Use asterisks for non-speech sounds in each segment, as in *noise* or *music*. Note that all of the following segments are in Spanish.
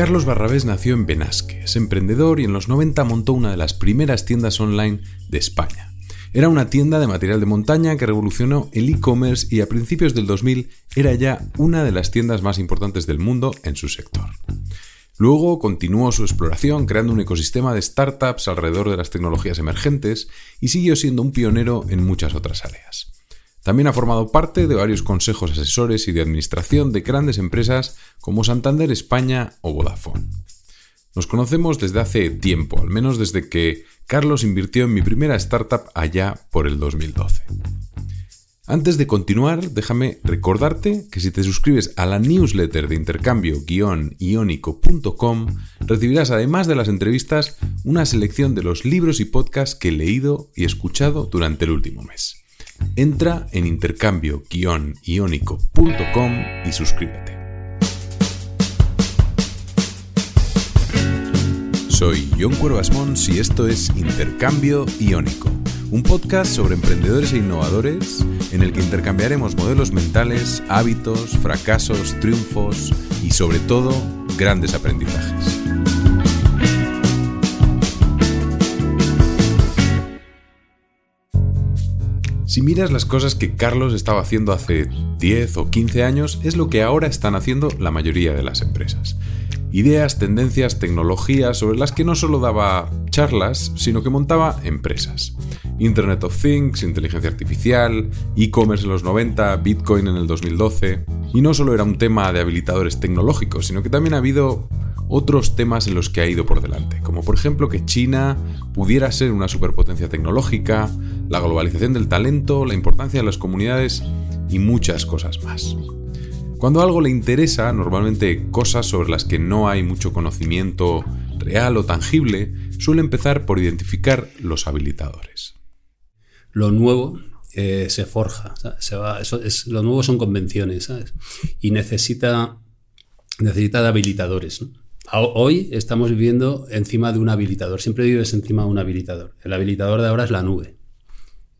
Carlos Barrabés nació en Benasque, es emprendedor y en los 90 montó una de las primeras tiendas online de España. Era una tienda de material de montaña que revolucionó el e-commerce y a principios del 2000 era ya una de las tiendas más importantes del mundo en su sector. Luego continuó su exploración creando un ecosistema de startups alrededor de las tecnologías emergentes y siguió siendo un pionero en muchas otras áreas. También ha formado parte de varios consejos asesores y de administración de grandes empresas como Santander España o Vodafone. Nos conocemos desde hace tiempo, al menos desde que Carlos invirtió en mi primera startup allá por el 2012. Antes de continuar, déjame recordarte que si te suscribes a la newsletter de intercambio-iónico.com, recibirás además de las entrevistas una selección de los libros y podcasts que he leído y escuchado durante el último mes. Entra en intercambio-iónico.com y suscríbete. Soy John Cuervas Mons y esto es Intercambio Iónico, un podcast sobre emprendedores e innovadores en el que intercambiaremos modelos mentales, hábitos, fracasos, triunfos y sobre todo grandes aprendizajes. Si miras las cosas que Carlos estaba haciendo hace 10 o 15 años, es lo que ahora están haciendo la mayoría de las empresas. Ideas, tendencias, tecnologías sobre las que no solo daba charlas, sino que montaba empresas. Internet of Things, inteligencia artificial, e-commerce en los 90, Bitcoin en el 2012. Y no solo era un tema de habilitadores tecnológicos, sino que también ha habido otros temas en los que ha ido por delante, como por ejemplo que China pudiera ser una superpotencia tecnológica, la globalización del talento, la importancia de las comunidades y muchas cosas más. Cuando algo le interesa, normalmente cosas sobre las que no hay mucho conocimiento real o tangible, suele empezar por identificar los habilitadores. Lo nuevo eh, se forja, Se va, eso es, lo nuevo son convenciones. Y necesita, necesita de habilitadores. Hoy estamos viviendo encima de un habilitador. Siempre vives encima de un habilitador. El habilitador de ahora es la nube.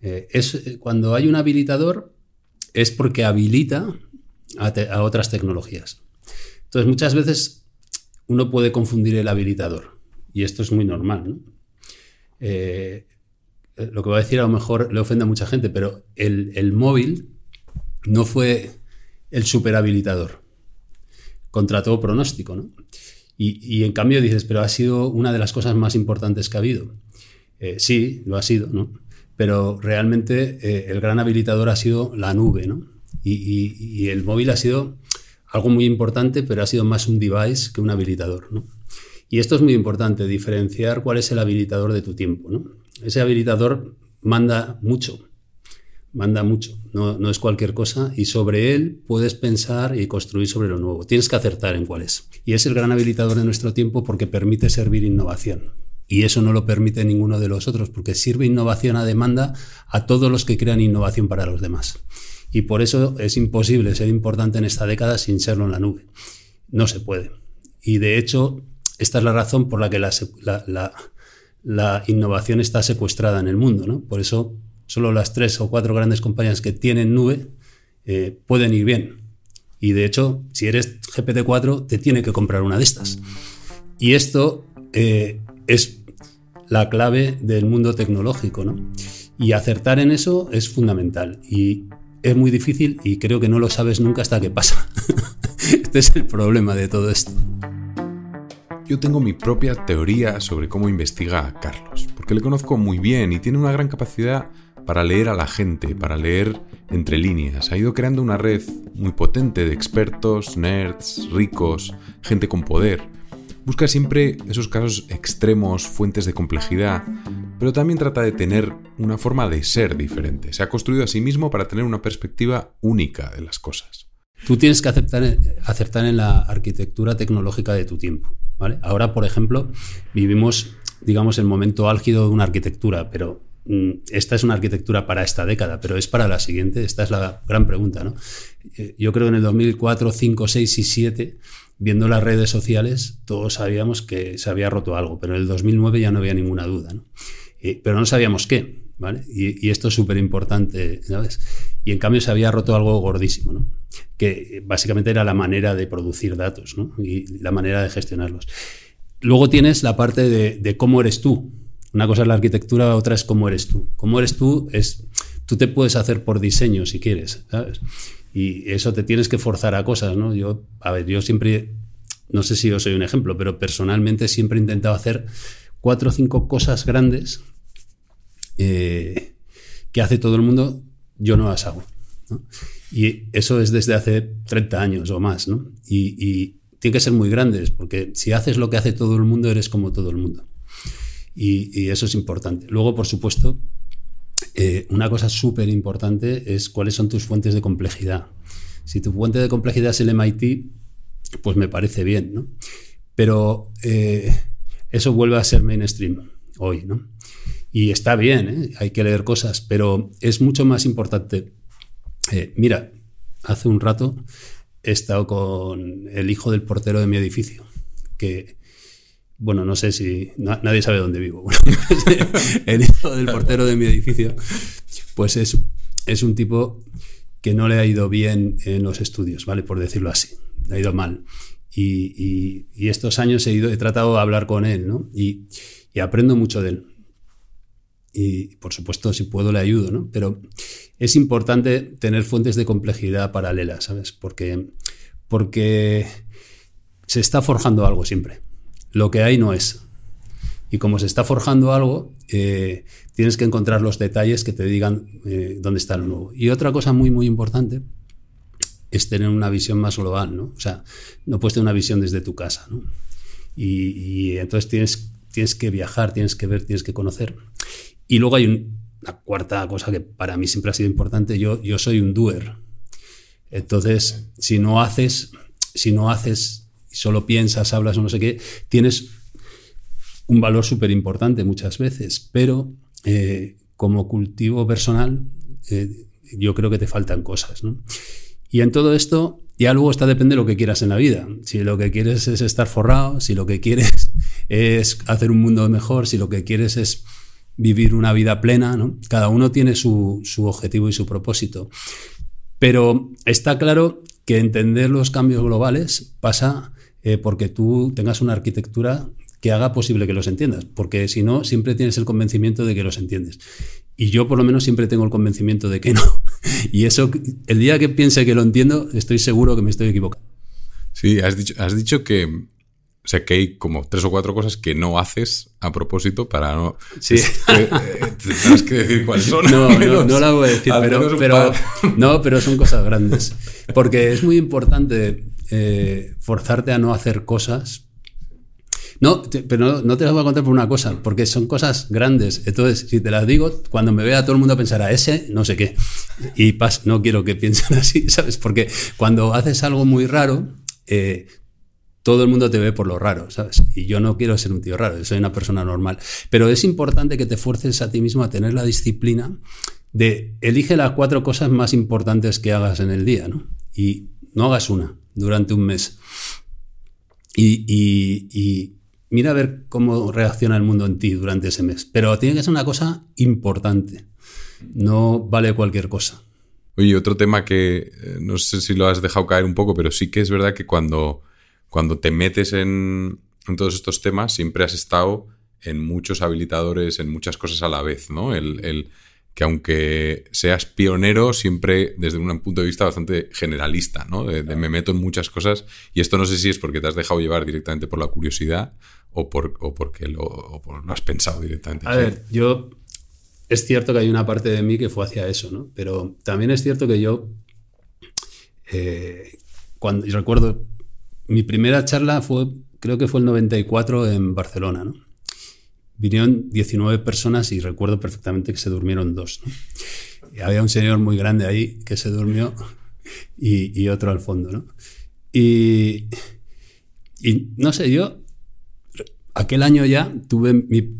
Eh, es, eh, cuando hay un habilitador es porque habilita a, otras tecnologías. Entonces, muchas veces uno puede confundir el habilitador. Y esto es muy normal. Eh, lo que voy a decir a lo mejor le ofende a mucha gente, pero el, el móvil no fue el superhabilitador contra todo pronóstico. ¿no? Y, en cambio dices, pero ha sido una de las cosas más importantes que ha habido. Eh, sí, lo ha sido, ¿no? Pero realmente eh, el gran habilitador ha sido la nube, ¿no? Y, el móvil ha sido algo muy importante, pero ha sido más un device que un habilitador, ¿no? Y esto es muy importante, diferenciar cuál es el habilitador de tu tiempo, ¿no? Ese habilitador manda mucho, manda mucho, no, es cualquier cosa, y sobre él puedes pensar y construir sobre lo nuevo. Tienes que acertar en cuál es. Y es el gran habilitador de nuestro tiempo porque permite servir innovación. Y eso no lo permite ninguno de los otros, porque sirve innovación a demanda a todos los que crean innovación para los demás. Y por eso es imposible ser importante en esta década sin serlo en la nube. No se puede. Y de hecho, esta es la razón por la que la, la innovación está secuestrada en el mundo. ¿no? Por eso solo las tres o cuatro grandes compañías que tienen nube eh, pueden ir bien. Y de hecho, si eres GPT-4, te tiene que comprar una de estas. Y esto eh, es la clave del mundo tecnológico, ¿no? Y acertar en eso es fundamental. Y es muy difícil y creo que no lo sabes nunca hasta que pasa. *laughs* este es el problema de todo esto. Yo tengo mi propia teoría sobre cómo investiga a Carlos, porque le conozco muy bien y tiene una gran capacidad para leer a la gente, para leer entre líneas. Ha ido creando una red muy potente de expertos, nerds, ricos, gente con poder. Busca siempre esos casos extremos, fuentes de complejidad, pero también trata de tener una forma de ser diferente. Se ha construido a sí mismo para tener una perspectiva única de las cosas. Tú tienes que aceptar, acertar en la arquitectura tecnológica de tu tiempo. ¿vale? Ahora, por ejemplo, vivimos, digamos, el momento álgido de una arquitectura, pero esta es una arquitectura para esta década, pero es para la siguiente. Esta es la gran pregunta. ¿no? Eh, yo creo que en el 2004, 5, 6 y 7, viendo las redes sociales, todos sabíamos que se había roto algo, pero en el 2009 ya no había ninguna duda. ¿no? pero no sabíamos qué. ¿vale? Y, esto es súper importante. ¿sabes? y en cambio se había roto algo gordísimo, ¿no? que básicamente era la manera de producir datos ¿no? y la manera de gestionarlos. Luego tienes la parte de, cómo eres tú. Una cosa es la arquitectura, otra es cómo eres tú. Cómo eres tú tú te puedes hacer por diseño si quieres. Y eso te tienes que forzar a cosas, ¿no? Yo, a ver, yo siempre, no sé si yo soy un ejemplo, pero personalmente siempre he intentado hacer cuatro o cinco cosas grandes eh, que hace todo el mundo, yo no las hago. Y eso es desde hace 30 años o más. ¿no? Y, y, tiene que ser muy grandes, porque si haces lo que hace todo el mundo, eres como todo el mundo. Y, eso es importante. Luego, por supuesto, eh, una cosa súper importante es cuáles son tus fuentes de complejidad. Si tu fuente de complejidad es el MIT, pues me parece bien, ¿no? Pero eh, eso vuelve a ser mainstream hoy, ¿no? Y está bien, ¿eh? hay que leer cosas, pero es mucho más importante. Mira, hace un rato he estado con el hijo del portero de mi edificio, que, bueno, no sé si nadie sabe dónde vivo. *laughs* el hijo del portero de mi edificio, pues es, es un tipo que no le ha ido bien en los estudios, ¿vale? Por decirlo así, le ha ido mal. Y, y, estos años he, ido, he tratado de hablar con él, ¿no? Y, y aprendo mucho de él y por supuesto si puedo le ayudo, ¿no? Pero es importante tener fuentes de complejidad paralelas, ¿sabes? Porque, porque se está forjando algo siempre. Lo que hay no es. Y como se está forjando algo, eh, tienes que encontrar los detalles que te digan eh, dónde está lo nuevo. Y otra cosa muy, muy importante es tener una visión más global, ¿no? O sea, no puedes tener una visión desde tu casa, ¿no? Y, y entonces tienes, tienes que viajar, tienes que ver, tienes que conocer. Y luego hay una cuarta cosa que para mí siempre ha sido importante. Yo, yo soy un doer. Entonces, si no haces, si no haces, solo piensas, hablas o no sé qué, tienes un valor súper importante muchas veces. Pero eh, como cultivo personal, eh, yo creo que te faltan cosas. ¿no? Y en todo esto, ya luego está depende de lo que quieras en la vida. Si lo que quieres es estar forrado, si lo que quieres *laughs* es hacer un mundo mejor, si lo que quieres es vivir una vida plena. Cada uno tiene su, objetivo y su propósito. Pero está claro que entender los cambios globales pasa eh, porque tú tengas una arquitectura que haga posible que los entiendas, porque si no, siempre tienes el convencimiento de que los entiendes. Y yo por lo menos siempre tengo el convencimiento de que no. *laughs* Y eso, el día que piense que lo entiendo, estoy seguro que me estoy equivocando. Sí, has dicho, has dicho que o sea, que hay como tres o cuatro cosas que no haces a propósito para no... Sí. Eh, tienes que decir cuáles son. No, no, no, la voy a decir, pero, pero no, pero son cosas grandes. Porque es muy importante eh, forzarte a no hacer cosas. No, pero no, te las voy a contar por una cosa, porque son cosas grandes. Entonces, si te las digo, cuando me vea todo el mundo pensará, ese no sé qué. Y pas, no quiero que *laughs* piensen así, ¿sabes? Porque cuando haces algo muy raro, eh, todo el mundo te ve por lo raro, ¿sabes? Y yo no quiero ser un tío raro, soy una persona normal. Pero es importante que te fuerces a ti mismo a tener la disciplina de elige las cuatro cosas más importantes que hagas en el día, ¿no? Y no hagas una durante un mes. Y, mira a ver cómo reacciona el mundo en ti durante ese mes. Pero tiene que ser una cosa importante. No vale cualquier cosa. Oye, otro tema que eh, no sé si lo has dejado caer un poco, pero sí que es verdad que cuando cuando te metes en, todos estos temas, siempre has estado en muchos habilitadores, en muchas cosas a la vez, ¿no? El, que aunque seas pionero, siempre desde un punto de vista bastante generalista, ¿no? De, me meto en muchas cosas y esto no sé si es porque te has dejado llevar directamente por la curiosidad o, por, porque lo, has pensado directamente. A ver, yo... Es cierto que hay una parte de mí que fue hacia eso, ¿no? Pero también es cierto que yo... Eh, cuando, yo recuerdo mi primera charla fue, creo que fue el 94 en Barcelona, ¿no? Vinieron 19 personas y recuerdo perfectamente que se durmieron dos, había un señor muy grande ahí que se durmió y, otro al fondo, ¿no? Y, y, no sé, yo aquel año ya tuve mi,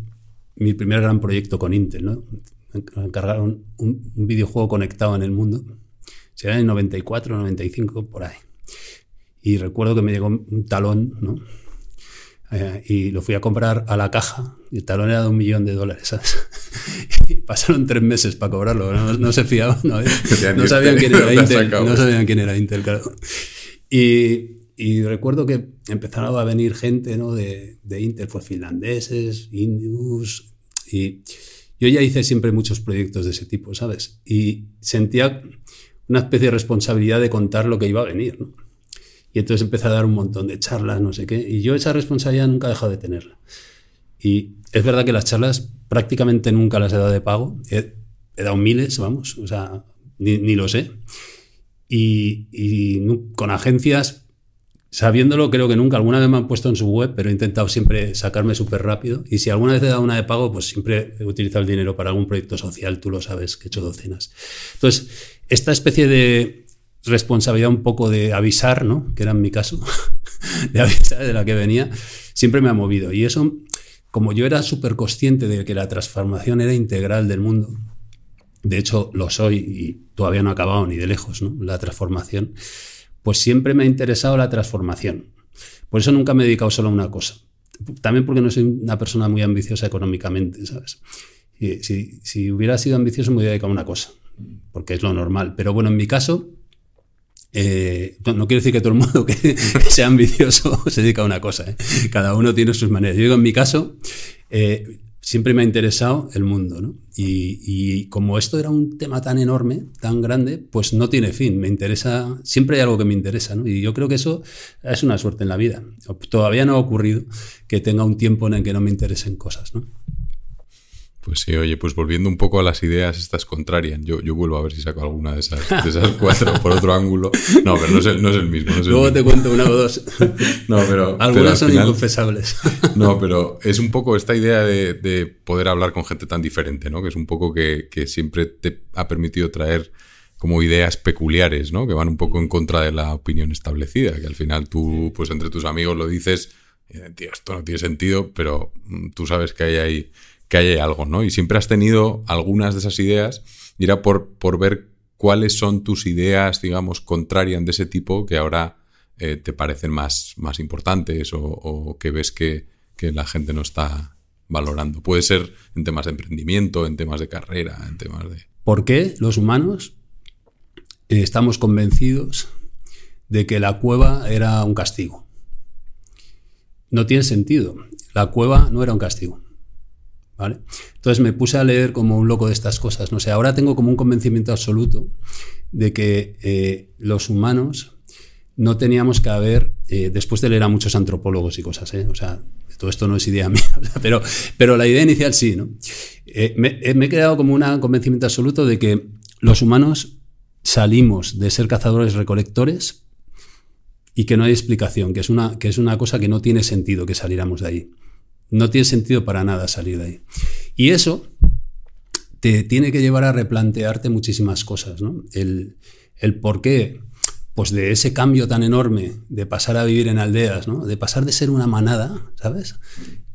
mi primer gran proyecto con Intel, ¿no? Me encargaron un, un videojuego conectado en el mundo. Será en el 94, 95, por ahí. Y recuerdo que me llegó un talón, ¿no? Eh, y lo fui a comprar a la caja y el talón era de un millón de dólares. ¿sabes? *laughs* y pasaron tres meses para cobrarlo. No, se fiaban, no, sabían quién era *laughs* Intel. No sabían quién era Intel, claro. Y, y recuerdo que empezaron a venir gente ¿no? de, de Intel, pues finlandeses, indios, y yo ya hice siempre muchos proyectos de ese tipo, ¿sabes? Y sentía una especie de responsabilidad de contar lo que iba a venir, ¿no? Y entonces empecé a dar un montón de charlas, no sé qué, y yo esa responsabilidad nunca he dejado de tenerla. Y es verdad que las charlas prácticamente nunca las he dado de pago, he, dado miles, vamos, o sea, ni, ni lo sé. Y, y, con agencias Sabiéndolo, creo que nunca. Alguna vez me han puesto en su web, pero he intentado siempre sacarme súper rápido. Y si alguna vez he dado una de pago, pues siempre he utilizado el dinero para algún proyecto social. Tú lo sabes, que he hecho docenas. Entonces, esta especie de responsabilidad un poco de avisar, ¿no? Que era en mi caso, *laughs* de avisar de la que venía, siempre me ha movido. Y eso, como yo era súper consciente de que la transformación era integral del mundo, de hecho lo soy y todavía no ha acabado ni de lejos, ¿no? La transformación pues siempre me ha interesado la transformación. Por eso nunca me he dedicado solo a una cosa. También porque no soy una persona muy ambiciosa económicamente, ¿sabes? Si, si, hubiera sido ambicioso me hubiera dedicado a una cosa, porque es lo normal. Pero bueno, en mi caso, eh, no, quiero decir que todo el mundo *laughs* que, sea ambicioso *laughs* se dedica a una cosa. ¿eh? Cada uno tiene sus maneras. Yo digo, en mi caso, eh, siempre me ha interesado el mundo, ¿no? Y, como esto era un tema tan enorme, tan grande, pues no tiene fin. Me interesa, siempre hay algo que me interesa, ¿no? Y yo creo que eso es una suerte en la vida. Todavía no ha ocurrido que tenga un tiempo en el que no me interesen cosas, ¿no? Pues sí, oye, pues volviendo un poco a las ideas estas contrarias, yo, yo vuelvo a ver si saco alguna de esas, de esas *laughs* cuatro por otro ángulo. No, pero no es el, no es el mismo. Luego te cuento una o dos. *laughs* no, pero... Algunas son inconfesables. *laughs* no, pero es un poco esta idea de, de, poder hablar con gente tan diferente, ¿no? Que es un poco que, que siempre te ha permitido traer como ideas peculiares, ¿no? Que van un poco en contra de la opinión establecida, que al final tú, pues entre tus amigos lo dices, tío, esto no tiene sentido, pero mm, tú sabes que hay ahí que hay algo, ¿no? Y siempre has tenido algunas de esas ideas y por, por ver cuáles son tus ideas, digamos, contrarias de ese tipo que ahora eh, te parecen más, más importantes o, que ves que, la gente no está valorando. Puede ser en temas de emprendimiento, en temas de carrera, en temas de... ¿Por qué los humanos eh, estamos convencidos de que la cueva era un castigo? No tiene sentido. La cueva no era un castigo. Entonces me puse a leer como un loco de estas cosas. No sé, ahora tengo como un convencimiento absoluto de que eh, los humanos no teníamos que haber, eh, después de leer a muchos antropólogos y cosas, ¿eh? o sea, todo esto no es idea *laughs* mía, pero, pero la idea inicial sí, ¿no? Me, me, he quedado como un convencimiento absoluto de que los humanos salimos de ser cazadores recolectores y que no hay explicación, que es una, que es una cosa que no tiene sentido que saliéramos de ahí. No tiene sentido para nada salir de ahí. Y eso te tiene que llevar a replantearte muchísimas cosas, ¿no? El, el por qué, pues de ese cambio tan enorme de pasar a vivir en aldeas, ¿no? De pasar de ser una manada, ¿sabes?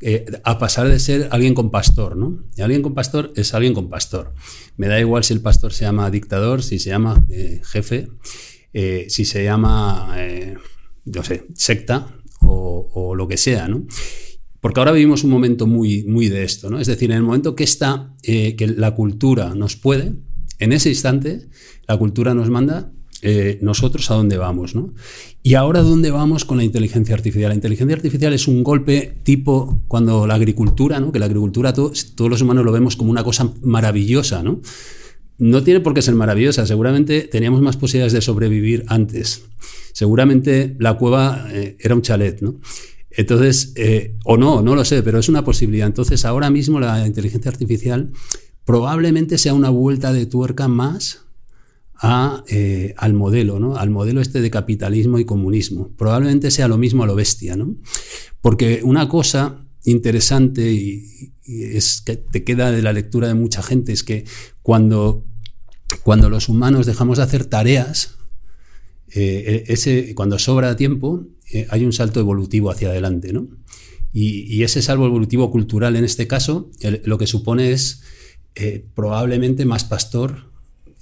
Eh, a pasar de ser alguien con pastor, ¿no? Y alguien con pastor es alguien con pastor. Me da igual si el pastor se llama dictador, si se llama eh, jefe, eh, si se llama, no sé, secta o, o lo que sea, ¿no? Porque ahora vivimos un momento muy, muy de esto, ¿no? Es decir, en el momento que está, eh, que la cultura nos puede, en ese instante, la cultura nos manda eh, nosotros a dónde vamos, ¿no? Y ahora dónde vamos con la inteligencia artificial. La inteligencia artificial es un golpe tipo cuando la agricultura, ¿no? Que la agricultura todos los humanos lo vemos como una cosa maravillosa, ¿no? No tiene por qué ser maravillosa. Seguramente teníamos más posibilidades de sobrevivir antes. Seguramente la cueva eh, era un chalet, ¿no? Entonces, eh, o no, no lo sé, pero es una posibilidad. Entonces, ahora mismo la inteligencia artificial probablemente sea una vuelta de tuerca más eh, al modelo, ¿no? Al modelo este de capitalismo y comunismo. Probablemente sea lo mismo a lo bestia, ¿no? Porque una cosa interesante y, que te queda de la lectura de mucha gente es que cuando, cuando los humanos dejamos de hacer tareas, eh, ese, cuando sobra tiempo, eh, hay un salto evolutivo hacia adelante, ¿no? Y, ese salto evolutivo cultural, en este caso, lo que supone es eh, probablemente más pastor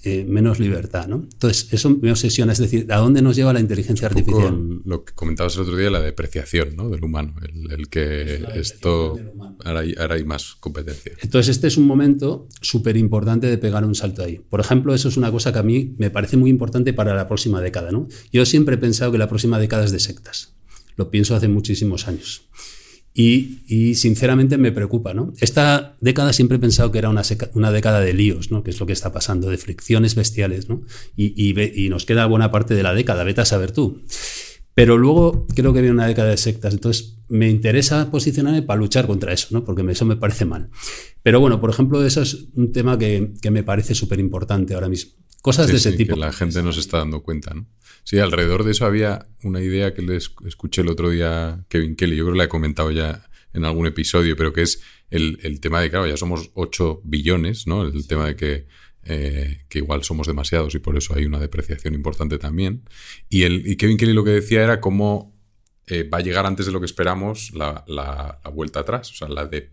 eh, menos libertad, ¿no? Entonces, eso me obsesiona, es decir, ¿a dónde nos lleva la inteligencia artificial? Lo que comentabas el otro día, la depreciación ¿no? del humano, el, que esto ahora hay, ahora hay, más competencia. Entonces, este es un momento súper importante de pegar un salto ahí. Por ejemplo, eso es una cosa que a mí me parece muy importante para la próxima década, ¿no? Yo siempre he pensado que la próxima década es de sectas. Lo pienso hace muchísimos años. Y, sinceramente me preocupa. ¿no? Esta década siempre he pensado que era una, una, década de líos, ¿no? que es lo que está pasando, de fricciones bestiales. ¿no? Y, y, nos queda buena parte de la década, vete a saber tú. Pero luego creo que viene una década de sectas, entonces me interesa posicionarme para luchar contra eso, ¿no? porque eso me parece mal. Pero bueno, por ejemplo, eso es un tema que, que me parece súper importante ahora mismo. Cosas de ese tipo. Que la gente no se está dando cuenta, ¿no? Sí, alrededor de eso había una idea que le escuché el otro día Kevin Kelly, yo creo que la he comentado ya en algún episodio, pero que es el, tema de, claro, ya somos 8 billones, ¿no? El tema de que, eh, que igual somos demasiados y por eso hay una depreciación importante también. Y, el, y Kevin Kelly lo que decía era cómo eh, va a llegar antes de lo que esperamos la, la, vuelta atrás, o sea, la de,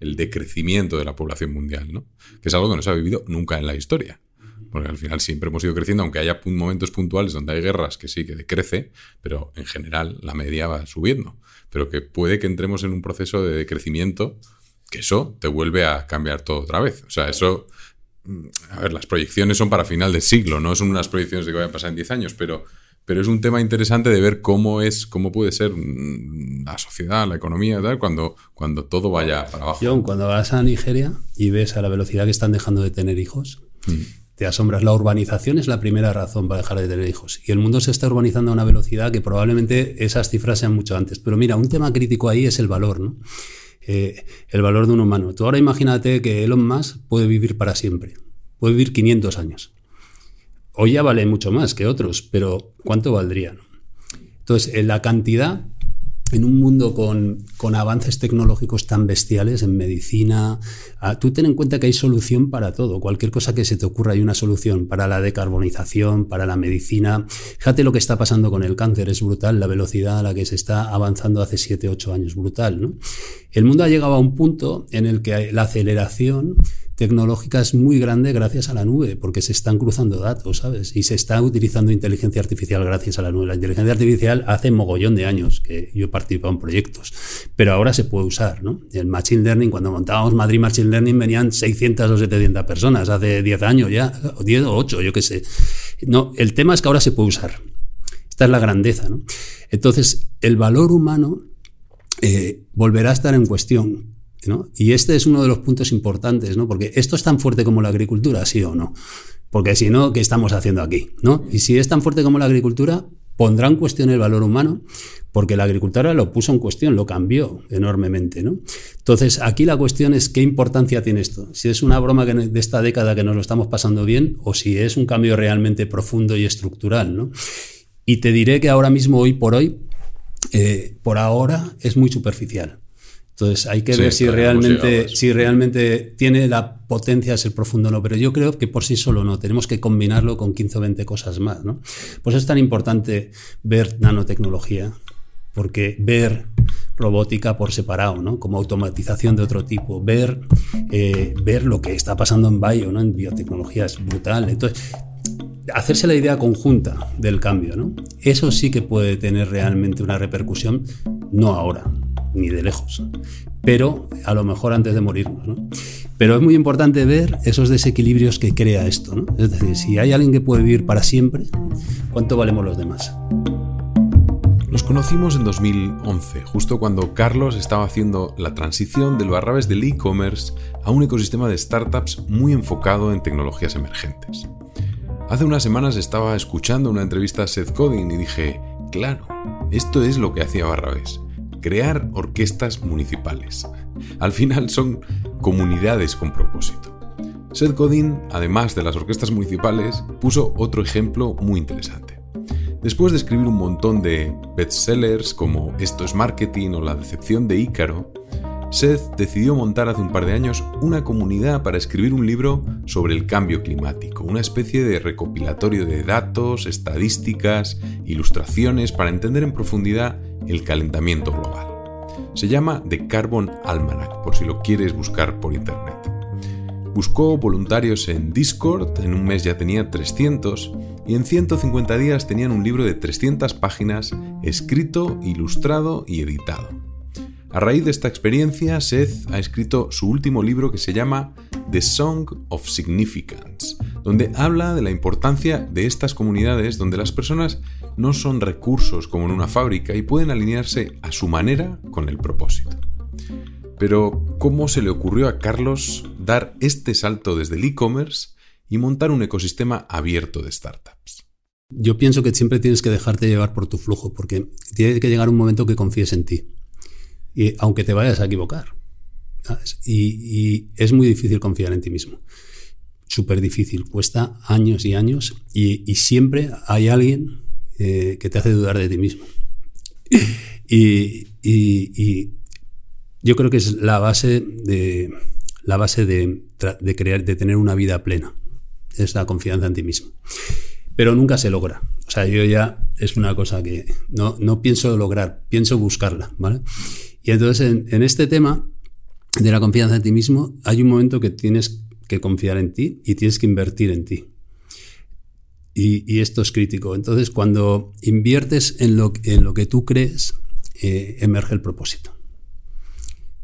el decrecimiento de la población mundial, ¿no? Que es algo que no se ha vivido nunca en la historia porque al final siempre hemos ido creciendo, aunque haya momentos puntuales donde hay guerras que sí que decrece, pero en general la media va subiendo. Pero que puede que entremos en un proceso de decrecimiento que eso te vuelve a cambiar todo otra vez. O sea, eso. Mm, a ver, las proyecciones son para final del siglo, no son unas proyecciones de que vaya a pasar en 10 años, pero, pero es un tema interesante de ver cómo es, cómo puede ser mm, la sociedad, la economía, tal, cuando, cuando todo vaya para abajo. John, cuando vas a Nigeria y ves a la velocidad que están dejando de tener hijos, mm te asombras. La urbanización es la primera razón para dejar de tener hijos. Y el mundo se está urbanizando a una velocidad que probablemente esas cifras sean mucho antes. Pero mira, un tema crítico ahí es el valor, ¿no? Eh, el valor de un humano. Tú ahora imagínate que Elon Musk puede vivir para siempre. Puede vivir 500 años. Hoy ya vale mucho más que otros, pero ¿cuánto valdría? Entonces, en la cantidad en un mundo con, avances tecnológicos tan bestiales en medicina, ah, tú ten en cuenta que hay solución para todo. Cualquier cosa que se te ocurra hay una solución para la decarbonización, para la medicina. Fíjate lo que está pasando con el cáncer, es brutal la velocidad a la que se está avanzando hace 7, 8 años, brutal. ¿no? El mundo ha llegado a un punto en el que la aceleración tecnológica es muy grande gracias a la nube, porque se están cruzando datos, ¿sabes? Y se está utilizando inteligencia artificial gracias a la nube. La inteligencia artificial hace mogollón de años que yo he participado en proyectos, pero ahora se puede usar, ¿no? El Machine Learning, cuando montábamos Madrid Machine Learning venían 600 o 700 personas, hace 10 años ya, o 10 o 8, yo qué sé. No, el tema es que ahora se puede usar. Esta es la grandeza, ¿no? Entonces, el valor humano eh, volverá a estar en cuestión y este es uno de los puntos importantes, ¿no? Porque esto es tan fuerte como la agricultura, sí o no. Porque si no, ¿qué estamos haciendo aquí? ¿no? Y si es tan fuerte como la agricultura, pondrá en cuestión el valor humano, porque la agricultura lo puso en cuestión, lo cambió enormemente. ¿no? Entonces, aquí la cuestión es qué importancia tiene esto. Si es una broma de esta década que nos lo estamos pasando bien, o si es un cambio realmente profundo y estructural. ¿no? Y te diré que ahora mismo, hoy por hoy, eh, por ahora es muy superficial. Entonces hay que ver si realmente, si realmente tiene la potencia de ser profundo o no, pero yo creo que por sí solo no, tenemos que combinarlo con 15 o 20 cosas más. ¿no? Pues es tan importante ver nanotecnología, porque ver robótica por separado, ¿no? como automatización de otro tipo, ver, eh, ver lo que está pasando en bio, ¿no? en biotecnología es brutal. Entonces, hacerse la idea conjunta del cambio, ¿no? eso sí que puede tener realmente una repercusión, no ahora, ni de lejos, pero a lo mejor antes de morirnos. ¿no? Pero es muy importante ver esos desequilibrios que crea esto. ¿no? Es decir, si hay alguien que puede vivir para siempre, ¿cuánto valemos los demás? Nos conocimos en 2011, justo cuando Carlos estaba haciendo la transición del barrabes del e-commerce a un ecosistema de startups muy enfocado en tecnologías emergentes. Hace unas semanas estaba escuchando una entrevista a Seth Godin y dije, claro, esto es lo que hacía Barrabés crear orquestas municipales. Al final son comunidades con propósito. Seth Godin, además de las orquestas municipales, puso otro ejemplo muy interesante. Después de escribir un montón de bestsellers como Esto es marketing o La decepción de Ícaro, Seth decidió montar hace un par de años una comunidad para escribir un libro sobre el cambio climático, una especie de recopilatorio de datos, estadísticas, ilustraciones para entender en profundidad el calentamiento global. Se llama The Carbon Almanac, por si lo quieres buscar por internet. Buscó voluntarios en Discord, en un mes ya tenía 300, y en 150 días tenían un libro de 300 páginas escrito, ilustrado y editado. A raíz de esta experiencia, Seth ha escrito su último libro que se llama The Song of Significance, donde habla de la importancia de estas comunidades donde las personas no son recursos como en una fábrica y pueden alinearse a su manera con el propósito. Pero, ¿cómo se le ocurrió a Carlos dar este salto desde el e-commerce y montar un ecosistema abierto de startups? Yo pienso que siempre tienes que dejarte llevar por tu flujo, porque tiene que llegar un momento que confíes en ti, y, aunque te vayas a equivocar. Y, es muy difícil confiar en ti mismo. Súper difícil, cuesta años y años, y, siempre hay alguien eh, que te hace dudar de ti mismo. y yo creo que es la base de la base de, crear, de tener una vida plena. Es la confianza en ti mismo. Pero nunca se logra. O sea, yo ya es una cosa que no, no pienso lograr, pienso buscarla, ¿vale? Y entonces en, en este tema de la confianza en ti mismo, hay un momento que tienes que confiar en ti y tienes que invertir en ti. Y, esto es crítico. Entonces, cuando inviertes en lo, en lo que tú crees, eh, emerge el propósito.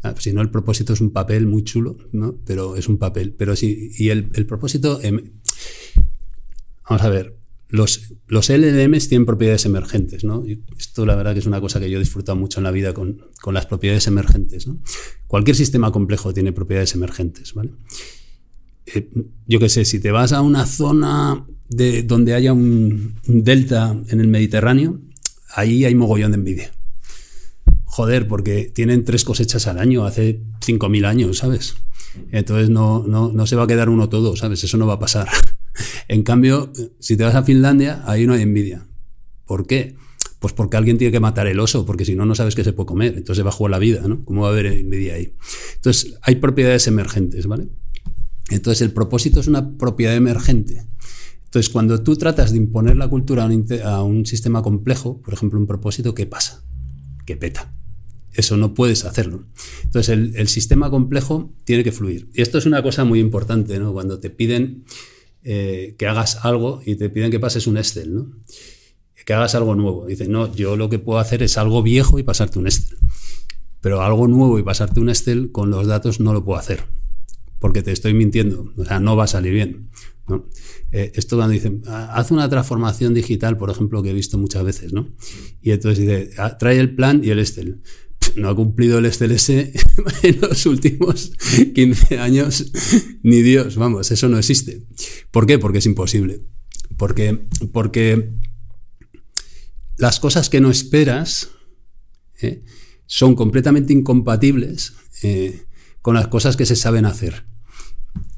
Ah, si no, el propósito es un papel muy chulo, ¿no? Pero es un papel. Pero sí, y el, propósito. Em, vamos a ver. Los, los LLMs tienen propiedades emergentes, ¿no? esto la verdad que es una cosa que yo he disfrutado mucho en la vida con, las propiedades emergentes. Cualquier sistema complejo tiene propiedades emergentes, ¿vale? Eh, yo qué sé, si te vas a una zona de, donde haya un, un delta en el Mediterráneo, ahí hay mogollón de envidia joder, porque tienen tres cosechas al año, hace 5.000 años, ¿sabes? Entonces no, no, no se va a quedar uno todo, ¿sabes? Eso no va a pasar. *laughs* en cambio, si te vas a Finlandia, ahí no hay envidia. ¿Por qué? Pues porque alguien tiene que matar el oso, porque si no, no sabes qué se puede comer. Entonces va a jugar la vida, ¿no? ¿Cómo va a haber envidia ahí? Entonces, hay propiedades emergentes, ¿vale? Entonces, el propósito es una propiedad emergente. Entonces, cuando tú tratas de imponer la cultura a un, sistema complejo, por ejemplo, un propósito, ¿qué pasa? Que peta. Eso no puedes hacerlo. Entonces, el, sistema complejo tiene que fluir. Y esto es una cosa muy importante, ¿no? Cuando te piden eh, que hagas algo y te piden que pases un Excel, ¿no? Que hagas algo nuevo. Dicen, no, yo lo que puedo hacer es algo viejo y pasarte un Excel. Pero algo nuevo y pasarte un Excel con los datos no lo puedo hacer. Porque te estoy mintiendo. O sea, no va a salir bien. Eh, esto cuando dicen, ah, haz una transformación digital, por ejemplo, que he visto muchas veces, ¿no? Y entonces dice, ah, trae el plan y el Excel no ha cumplido el STLS *laughs* en los últimos *laughs* 15 años, ni Dios, vamos, eso no existe. ¿Por qué? Porque es imposible. Porque, porque las cosas que no esperas ¿eh? son completamente incompatibles eh, con las cosas que se saben hacer.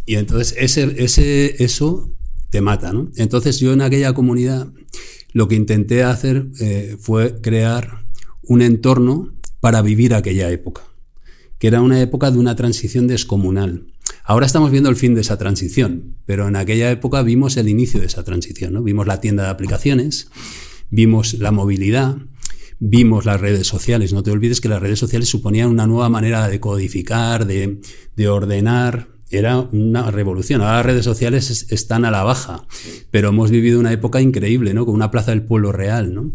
Y entonces ese, ese, eso te mata, ¿no? Entonces yo en aquella comunidad lo que intenté hacer eh, fue crear un entorno para vivir aquella época, que era una época de una transición descomunal. Ahora estamos viendo el fin de esa transición, pero en aquella época vimos el inicio de esa transición. ¿no? Vimos la tienda de aplicaciones, vimos la movilidad, vimos las redes sociales. No te olvides que las redes sociales suponían una nueva manera de codificar, de, de ordenar, era una revolución. Ahora las redes sociales están a la baja, pero hemos vivido una época increíble, ¿no? Con una plaza del pueblo real, ¿no?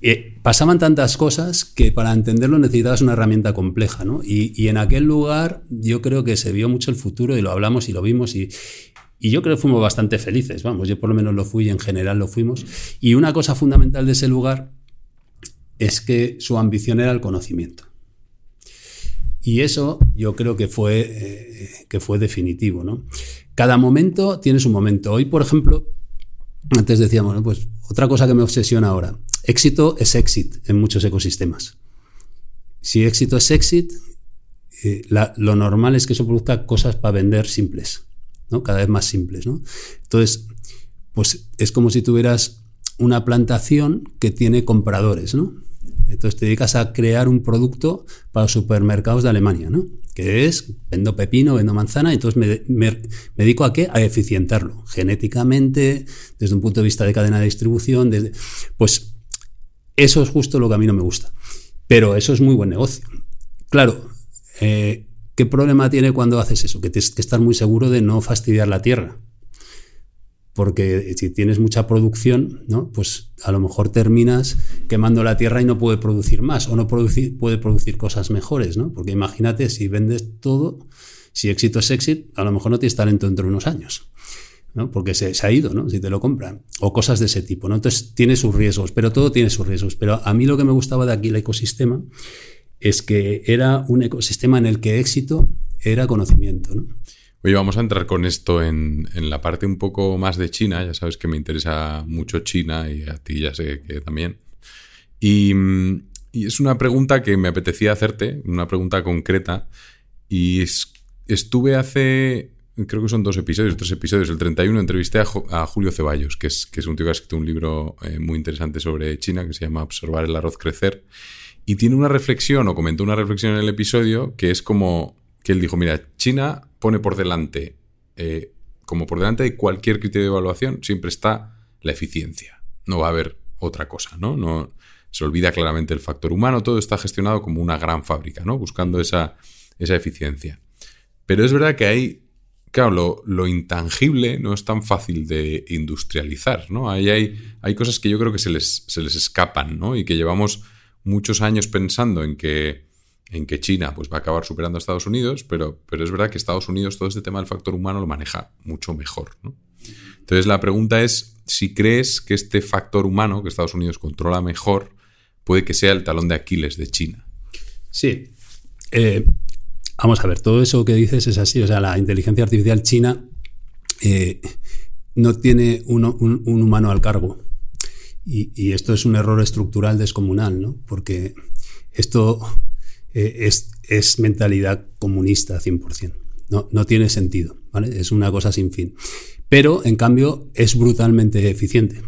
Eh, pasaban tantas cosas que para entenderlo necesitabas una herramienta compleja, ¿no? Y, en aquel lugar yo creo que se vio mucho el futuro y lo hablamos y lo vimos y, y yo creo que fuimos bastante felices, vamos, yo por lo menos lo fui y en general lo fuimos. Y una cosa fundamental de ese lugar es que su ambición era el conocimiento. Y eso yo creo que fue, eh, que fue definitivo. ¿no? Cada momento tiene su momento. Hoy, por ejemplo, antes decíamos, pues otra cosa que me obsesiona ahora, éxito es exit en muchos ecosistemas. Si éxito es exit, eh, lo normal es que eso produzca cosas para vender simples, ¿no? cada vez más simples. ¿no? Entonces, pues es como si tuvieras una plantación que tiene compradores, ¿no? Entonces te dedicas a crear un producto para los supermercados de Alemania, ¿no? Que es, vendo pepino, vendo manzana, y entonces me, dedico a qué? A eficientarlo, genéticamente, desde un punto de vista de cadena de distribución, desde, pues eso es justo lo que a mí no me gusta. Pero eso es muy buen negocio. Claro, eh, ¿Qué problema tiene cuando haces eso? Que tienes que estar muy seguro de no fastidiar la tierra. Porque si tienes mucha producción, ¿no? pues a lo mejor terminas quemando la tierra y no puede producir más o no puede producir cosas mejores. ¿no? Porque imagínate si vendes todo, si éxito es éxito, a lo mejor no tienes talento dentro de unos años. ¿no? porque se, ha ido, ¿no? si te lo compran, o cosas de ese tipo. ¿no? Entonces tiene sus riesgos, pero todo tiene sus riesgos. Pero a mí lo que me gustaba de aquí el ecosistema es que era un ecosistema en el que éxito era conocimiento. ¿no? Oye, vamos a entrar con esto en, la parte un poco más de China. Ya sabes que me interesa mucho China y a ti ya sé que también. Y, es una pregunta que me apetecía hacerte, una pregunta concreta. Y estuve hace, creo que son dos episodios, tres episodios. El 31 entrevisté a, Julio Ceballos, que es, que es un tío que ha escrito un libro eh, muy interesante sobre China que se llama Observar el arroz crecer. Y tiene una reflexión, o comentó una reflexión en el episodio, que es como que él dijo, mira, China pone por delante, eh, como por delante de cualquier criterio de evaluación, siempre está la eficiencia. No va a haber otra cosa, ¿no? no se olvida claramente el factor humano, todo está gestionado como una gran fábrica, ¿no? Buscando esa, esa eficiencia. Pero es verdad que hay, claro, lo, lo, intangible no es tan fácil de industrializar, ¿no? Ahí hay, hay cosas que yo creo que se les, se les escapan, ¿no? Y que llevamos muchos años pensando en que, en que China pues, va a acabar superando a Estados Unidos, pero, pero es verdad que Estados Unidos todo este tema del factor humano lo maneja mucho mejor. Entonces la pregunta es si crees que este factor humano que Estados Unidos controla mejor puede que sea el talón de Aquiles de China. Sí. Eh, vamos a ver, todo eso que dices es así. O sea, la inteligencia artificial china eh, no tiene un humano al cargo. Y, esto es un error estructural descomunal, ¿no? Porque esto eh, es, mentalidad comunista 100%. No, no tiene sentido, ¿vale? Es una cosa sin fin. Pero, en cambio, es brutalmente eficiente,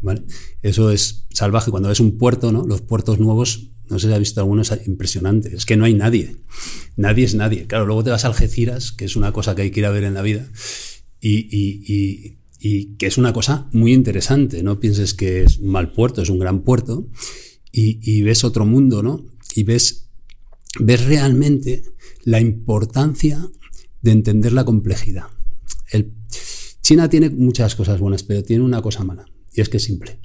¿vale? Eso es salvaje. Cuando ves un puerto, ¿no? Los puertos nuevos, no sé si has visto algunos, impresionante. Es que no hay nadie. Nadie es nadie. Claro, luego te vas a Algeciras, que es una cosa que hay que ir a ver en la vida, y y que es una cosa muy interesante. No pienses que es un mal puerto, es un gran puerto y, ves otro mundo, ¿no? Y ves, ves realmente la importancia de entender la complejidad. El, China tiene muchas cosas buenas, pero tiene una cosa mala y es que es simple.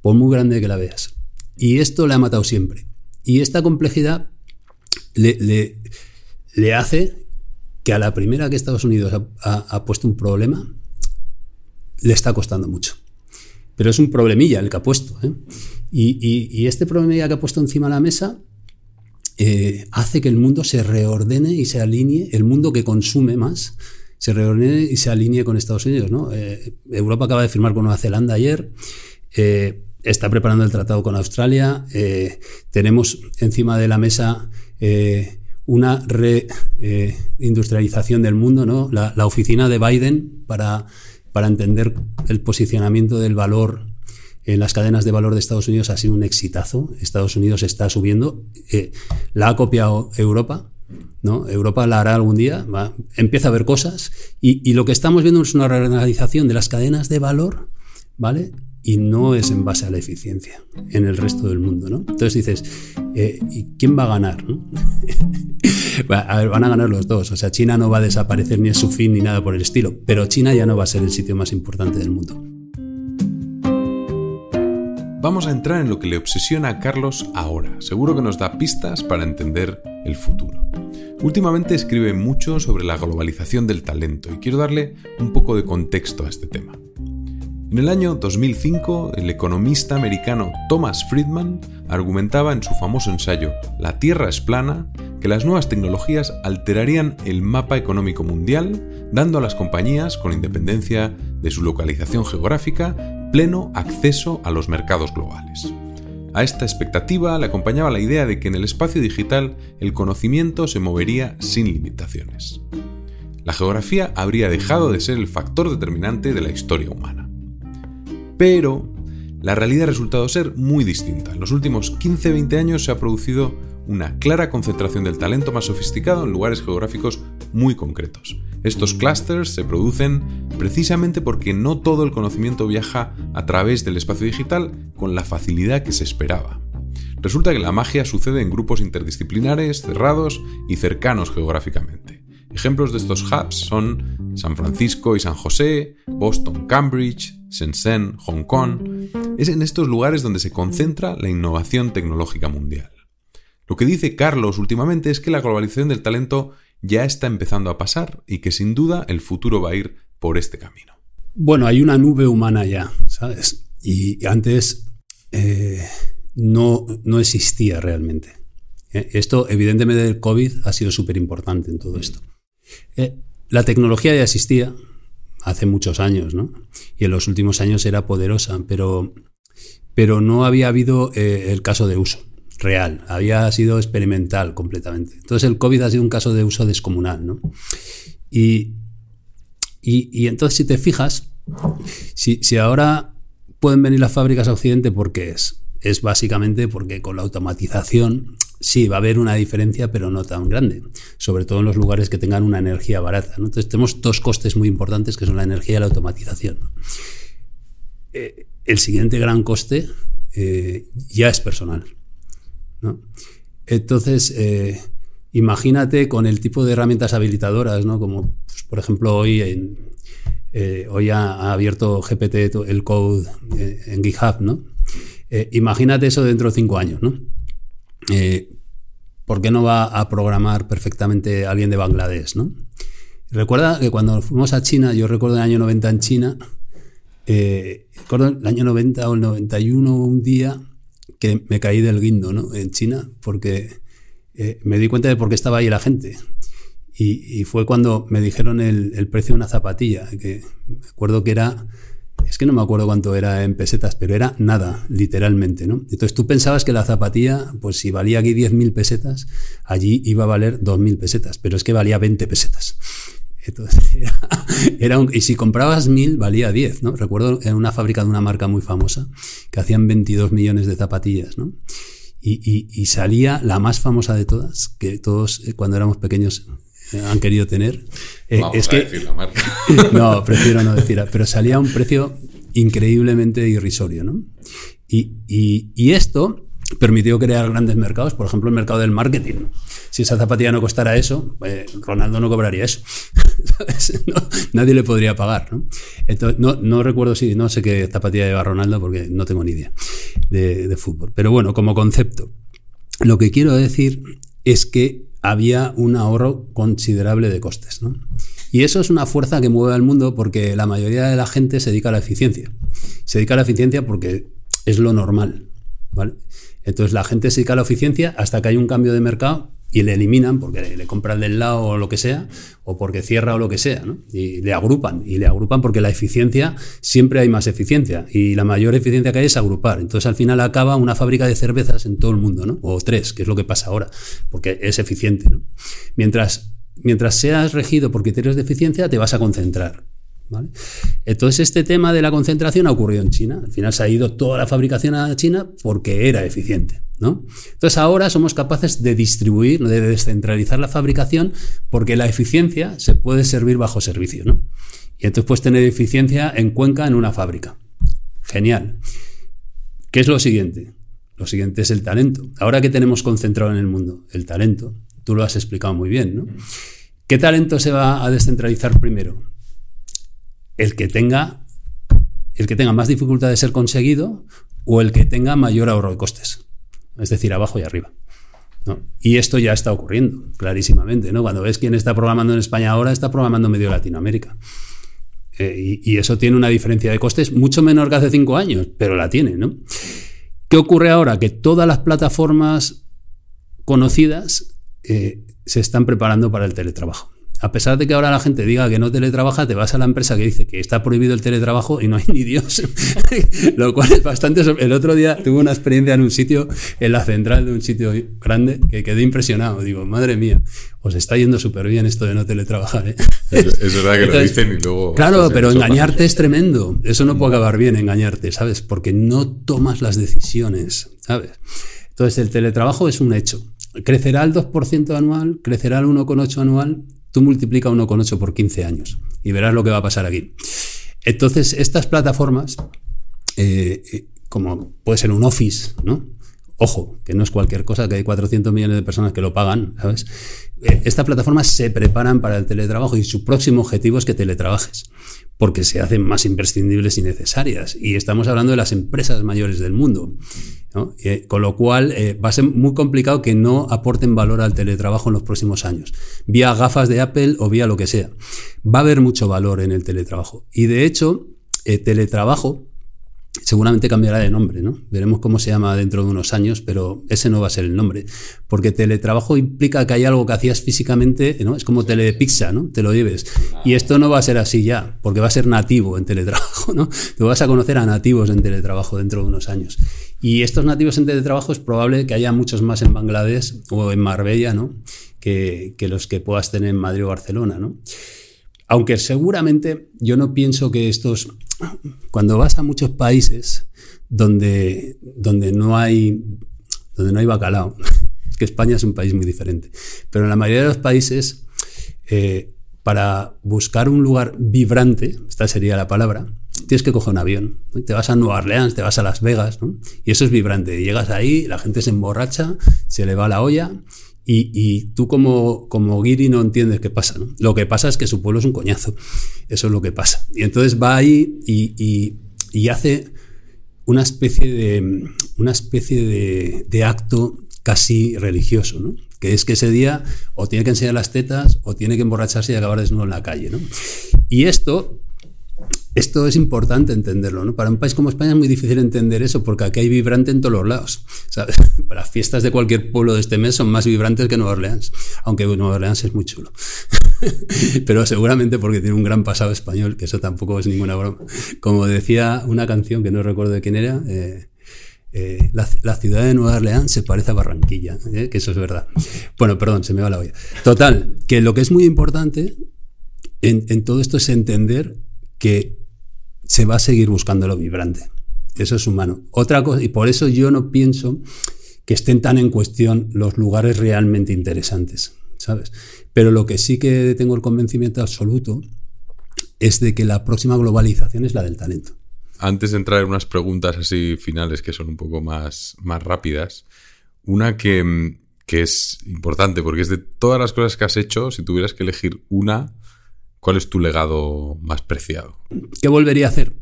Por muy grande que la veas. Y esto le ha matado siempre. Y esta complejidad le, le, le hace que a la primera que Estados Unidos ha puesto un problema, le está costando mucho. Pero es un problemilla el que ha puesto. ¿eh? Y, este problemilla que ha puesto encima de la mesa eh, hace que el mundo se reordene y se alinee, el mundo que consume más, se reordene y se alinee con Estados Unidos. Eh, Europa acaba de firmar con Nueva Zelanda ayer. está preparando el tratado con Australia. tenemos encima de la mesa una reindustrialización del mundo, ¿no? la oficina de Biden para para entender el posicionamiento del valor en las cadenas de valor de Estados Unidos ha sido un exitazo. Estados Unidos está subiendo. Eh, la ha copiado Europa. ¿no? Europa la hará algún día. empieza a ver cosas. Y, lo que estamos viendo es una reorganización de las cadenas de valor, ¿vale? Y no es en base a la eficiencia en el resto del mundo, ¿no? Entonces dices, eh, ¿y quién va a ganar? *laughs* van a ganar los dos. O sea, China no va a desaparecer ni es su fin ni nada por el estilo, pero China ya no va a ser el sitio más importante del mundo. Vamos a entrar en lo que le obsesiona a Carlos ahora. Seguro que nos da pistas para entender el futuro. Últimamente escribe mucho sobre la globalización del talento y quiero darle un poco de contexto a este tema. En el año 2005, el economista americano Thomas Friedman argumentaba en su famoso ensayo La Tierra es plana que las nuevas tecnologías alterarían el mapa económico mundial, dando a las compañías, con independencia de su localización geográfica, pleno acceso a los mercados globales. A esta expectativa le acompañaba la idea de que en el espacio digital el conocimiento se movería sin limitaciones. La geografía habría dejado de ser el factor determinante de la historia humana. Pero la realidad ha resultado ser muy distinta. En los últimos 15-20 años se ha producido una clara concentración del talento más sofisticado en lugares geográficos muy concretos. Estos clusters se producen precisamente porque no todo el conocimiento viaja a través del espacio digital con la facilidad que se esperaba. Resulta que la magia sucede en grupos interdisciplinares, cerrados y cercanos geográficamente. Ejemplos de estos hubs son San Francisco y San José, Boston, Cambridge, Shenzhen, Hong Kong. Es en estos lugares donde se concentra la innovación tecnológica mundial. Lo que dice Carlos últimamente es que la globalización del talento ya está empezando a pasar y que sin duda el futuro va a ir por este camino. Bueno, hay una nube humana ya, ¿sabes? Y antes eh, no, no existía realmente. Eh, esto, evidentemente, del COVID ha sido súper importante en todo esto. Eh, la tecnología ya existía hace muchos años, ¿no? Y en los últimos años era poderosa, pero, pero no había habido el caso de uso real, había sido experimental completamente. Entonces el COVID ha sido un caso de uso descomunal, ¿no? Y, y, entonces si te fijas, si, si ahora pueden venir las fábricas a Occidente, ¿por qué es? Es básicamente porque con la automatización sí va a haber una diferencia, pero no tan grande, sobre todo en los lugares que tengan una energía barata. Entonces tenemos dos costes muy importantes que son la energía y la automatización. Eh, el siguiente gran coste eh, ya es personal. Entonces, eh, imagínate con el tipo de herramientas habilitadoras, ¿no? como pues, por ejemplo hoy, eh, hoy ha, abierto GPT el code eh, en GitHub. ¿no? imagínate eso dentro de cinco años. ¿no? ¿Por qué no va a programar perfectamente alguien de Bangladesh? ¿no? Recuerda que cuando fuimos a China, yo recuerdo el año 90 en China, recuerdo el año 90 o el 91, un día, que me caí del guindo ¿no? en China porque eh, me di cuenta de por qué estaba ahí la gente. Y, fue cuando me dijeron el, precio de una zapatilla, que me acuerdo que era, es que no me acuerdo cuánto era en pesetas, pero era nada, literalmente. ¿no? Entonces tú pensabas que la zapatilla, pues si valía aquí 10.000 pesetas, allí iba a valer 2.000 pesetas, pero es que valía 20 pesetas. Entonces, *laughs* era, y si comprabas mil, valía 10, ¿no? Recuerdo en una fábrica de una marca muy famosa que hacían 22 millones de zapatillas, ¿no? Y, salía la más famosa de todas, que todos eh, cuando éramos pequeños eh, han querido tener. Eh, es que, decir la marca. *laughs* No, prefiero no decirla, pero salía a un precio increíblemente irrisorio, ¿no? Y, y esto permitió crear grandes mercados, por ejemplo, el mercado del marketing. Si esa zapatilla no costara eso, eh, Ronaldo no cobraría eso. *laughs* nadie le podría pagar. ¿no? Entonces, no, recuerdo si, no sé qué zapatilla lleva Ronaldo porque no tengo ni idea de, fútbol. Pero bueno, como concepto, lo que quiero decir es que había un ahorro considerable de costes. ¿no? Y eso es una fuerza que mueve al mundo porque la mayoría de la gente se dedica a la eficiencia. Se dedica a la eficiencia porque es lo normal. ¿vale? Entonces la gente se dedica a la eficiencia hasta que hay un cambio de mercado y le eliminan porque le compran del lado o lo que sea, o porque cierra o lo que sea, ¿no? Y le agrupan, y le agrupan porque la eficiencia, siempre hay más eficiencia, y la mayor eficiencia que hay es agrupar. Entonces al final acaba una fábrica de cervezas en todo el mundo, ¿no? O tres, que es lo que pasa ahora, porque es eficiente, ¿no? Mientras, mientras seas regido por criterios de eficiencia, te vas a concentrar. Entonces este tema de la concentración ha ocurrido en China. Al final se ha ido toda la fabricación a China porque era eficiente. ¿no? Entonces ahora somos capaces de distribuir, de descentralizar la fabricación porque la eficiencia se puede servir bajo servicio. ¿no? Y entonces puedes tener eficiencia en Cuenca en una fábrica. Genial. ¿Qué es lo siguiente? Lo siguiente es el talento. Ahora que tenemos concentrado en el mundo, el talento, tú lo has explicado muy bien, ¿no? ¿Qué talento se va a descentralizar primero? El que tenga, el que tenga más dificultad de ser conseguido o el que tenga mayor ahorro de costes. Es decir, abajo y arriba. Y esto ya está ocurriendo, clarísimamente. ¿no? Cuando ves quién está programando en España ahora, está programando medio Latinoamérica. Eh, y, eso tiene una diferencia de costes mucho menor que hace cinco años, pero la tiene. ¿no? ¿Qué ocurre ahora? Que todas las plataformas conocidas eh, se están preparando para el teletrabajo a pesar de que ahora la gente diga que no teletrabaja, te vas a la empresa que dice que está prohibido el teletrabajo y no hay ni Dios. *laughs* Lo cual es bastante... El otro día tuve una experiencia en un sitio, en la central de un sitio grande, que quedé impresionado. Digo, madre mía, os está yendo súper bien esto de no teletrabajar. ¿eh? Es, verdad que lo dicen y luego... Claro, pero engañarte es tremendo. Eso no puede acabar bien, engañarte, ¿sabes? Porque no tomas las decisiones, ¿sabes? Entonces el teletrabajo es un hecho. Crecerá el 2% anual, crecerá el 1,8 anual, Tú multiplica 1,8 por 15 años y verás lo que va a pasar aquí. Entonces, estas plataformas, eh, eh, como puede ser un Office, ¿no? Ojo, que no es cualquier cosa, que hay 400 millones de personas que lo pagan, ¿sabes? Eh, estas plataformas se preparan para el teletrabajo y su próximo objetivo es que teletrabajes, porque se hacen más imprescindibles y necesarias. Y estamos hablando de las empresas mayores del mundo. Eh, con lo cual eh, va a ser muy complicado que no aporten valor al teletrabajo en los próximos años, vía gafas de Apple o vía lo que sea. Va a haber mucho valor en el teletrabajo. Y de hecho, teletrabajo seguramente cambiará de nombre, ¿no? Veremos cómo se llama dentro de unos años, pero ese no va a ser el nombre. Porque teletrabajo implica que hay algo que hacías físicamente, ¿no? Es como telepizza, ¿no? Te lo lleves. Y esto no va a ser así ya, porque va a ser nativo en teletrabajo, ¿no? Te vas a conocer a nativos en teletrabajo dentro de unos años. Y estos nativos en teletrabajo es probable que haya muchos más en Bangladesh o en Marbella, ¿no? Que, que los que puedas tener en Madrid o Barcelona, ¿no? Aunque seguramente yo no pienso que estos cuando vas a muchos países donde, donde, no, hay, donde no hay bacalao, *laughs* es que España es un país muy diferente, pero en la mayoría de los países, eh, para buscar un lugar vibrante, esta sería la palabra, tienes que coger un avión. Te vas a Nueva Orleans, te vas a Las Vegas, y eso es vibrante. Llegas ahí, la gente se emborracha, se le va la olla y, tú como, como guiri no entiendes qué pasa. Lo que pasa es que su pueblo es un coñazo. Eso es lo que pasa. Y entonces va ahí y, y, hace una especie de, una especie de, de, acto casi religioso, ¿no? que es que ese día o tiene que enseñar las tetas o tiene que emborracharse y acabar desnudo en la calle. ¿no? Y esto esto es importante entenderlo, ¿no? Para un país como España es muy difícil entender eso, porque aquí hay vibrante en todos los lados. *laughs* ¿sabes? Las fiestas de cualquier pueblo de este mes son más vibrantes que Nueva Orleans, aunque Nueva Orleans es muy chulo. *laughs* Pero seguramente porque tiene un gran pasado español, que eso tampoco es ninguna broma. Como decía una canción que no recuerdo de quién era, eh, eh, la, ciudad de Nueva Orleans se parece a Barranquilla, ¿eh? que eso es verdad. Bueno, perdón, se me va la olla. Total, que lo que es muy importante en todo esto es entender que se va a seguir buscando lo vibrante. Eso es humano. Otra cosa, y por eso yo no pienso que estén tan en cuestión los lugares realmente interesantes, ¿sabes? Pero lo que sí que tengo el convencimiento absoluto es de que la próxima globalización es la del talento. Antes de entrar en unas preguntas así finales que son un poco más, más rápidas, una que, que es importante porque es de todas las cosas que has hecho, si tuvieras que elegir una, ¿Cuál es tu legado más preciado? ¿Qué volvería a hacer?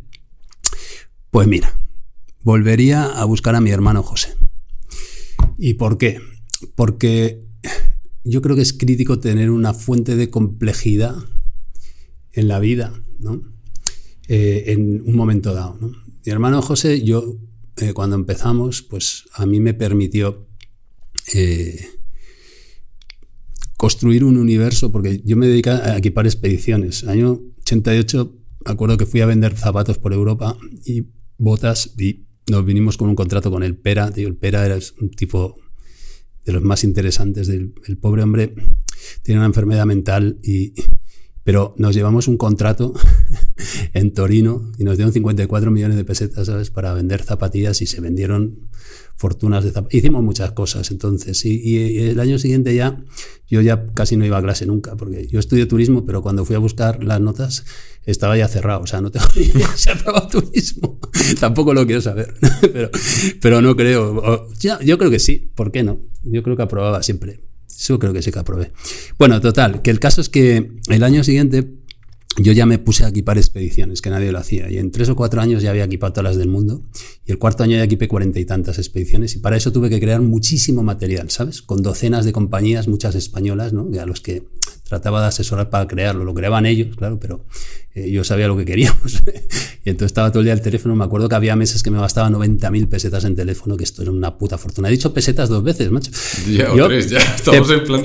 Pues mira, volvería a buscar a mi hermano José. ¿Y por qué? Porque yo creo que es crítico tener una fuente de complejidad en la vida, ¿no? Eh, en un momento dado. Mi hermano José, yo eh, cuando empezamos, pues a mí me permitió eh, construir un universo, porque yo me dedico a equipar expediciones. Año 88, acuerdo que fui a vender zapatos por Europa y botas y nos vinimos con un contrato con el Pera. el Pera era un tipo de los más interesantes del el pobre hombre. Tiene una enfermedad mental y pero nos llevamos un contrato *laughs* en Torino y nos dieron 54 millones de pesetas, ¿sabes?, para vender zapatillas y se vendieron fortunas de. Hicimos muchas cosas entonces. Y, el año siguiente ya, yo ya casi no iba a clase nunca, porque yo estudié turismo, pero cuando fui a buscar las notas estaba ya cerrado. O sea, no tengo *laughs* ni idea si aprobado turismo. *laughs* Tampoco lo quiero saber. *laughs* pero, pero no creo. yo creo que sí. ¿Por qué no? Yo creo que aprobaba siempre. Eso creo que sí que aprobé. Bueno, total, que el caso es que el año siguiente yo ya me puse a equipar expediciones, que nadie lo hacía. Y en tres o cuatro años ya había equipado todas las del mundo. Y el cuarto año ya equipé cuarenta y tantas expediciones. Y para eso tuve que crear muchísimo material, ¿sabes? Con docenas de compañías, muchas españolas, ¿no? A los que trataba de asesorar para crearlo. Lo creaban ellos, claro, pero eh, yo sabía lo que queríamos. *laughs* y entonces estaba todo el día al teléfono. Me acuerdo que había meses que me gastaba 90.000 pesetas en teléfono, que esto era una puta fortuna. He dicho pesetas dos veces, macho. Ya, yo, tres, ya. Estamos en plan.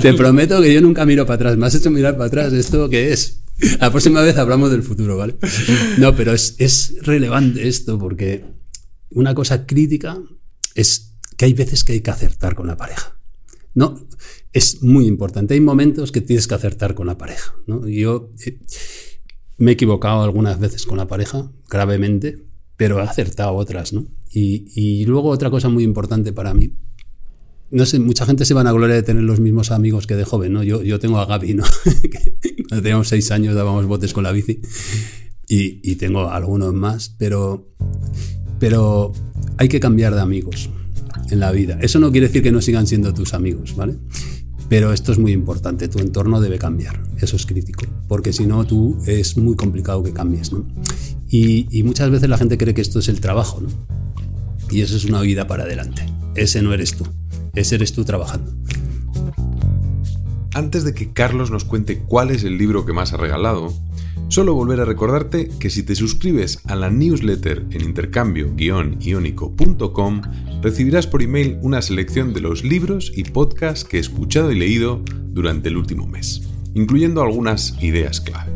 Te prometo que yo nunca miro para atrás. Me has hecho mirar para atrás. ¿Esto qué es? La próxima vez hablamos del futuro, ¿vale? No, pero es, relevante esto porque una cosa crítica es que hay veces que hay que acertar con la pareja. No, es muy importante. Hay momentos que tienes que acertar con la pareja. ¿no? Yo eh, me he equivocado algunas veces con la pareja, gravemente, pero he acertado otras. ¿no? Y luego otra cosa muy importante para mí no sé, mucha gente se van a gloria de tener los mismos amigos que de joven, ¿no? Yo, yo tengo a Gaby, ¿no? *laughs* Cuando teníamos seis años dábamos botes con la bici y, y, tengo algunos más, pero, pero hay que cambiar de amigos. en la vida. Eso no quiere decir que no sigan siendo tus amigos, ¿vale? Pero esto es muy importante, tu entorno debe cambiar, eso es crítico, porque si no tú es muy complicado que cambies, ¿no? Y, y muchas veces la gente cree que esto es el trabajo, ¿no? Y eso es una vida para adelante. Ese no eres tú, ese eres tú trabajando. Antes de que Carlos nos cuente cuál es el libro que más ha regalado, solo volver a recordarte que si te suscribes a la newsletter en intercambio-iónico.com, recibirás por email una selección de los libros y podcasts que he escuchado y leído durante el último mes, incluyendo algunas ideas clave.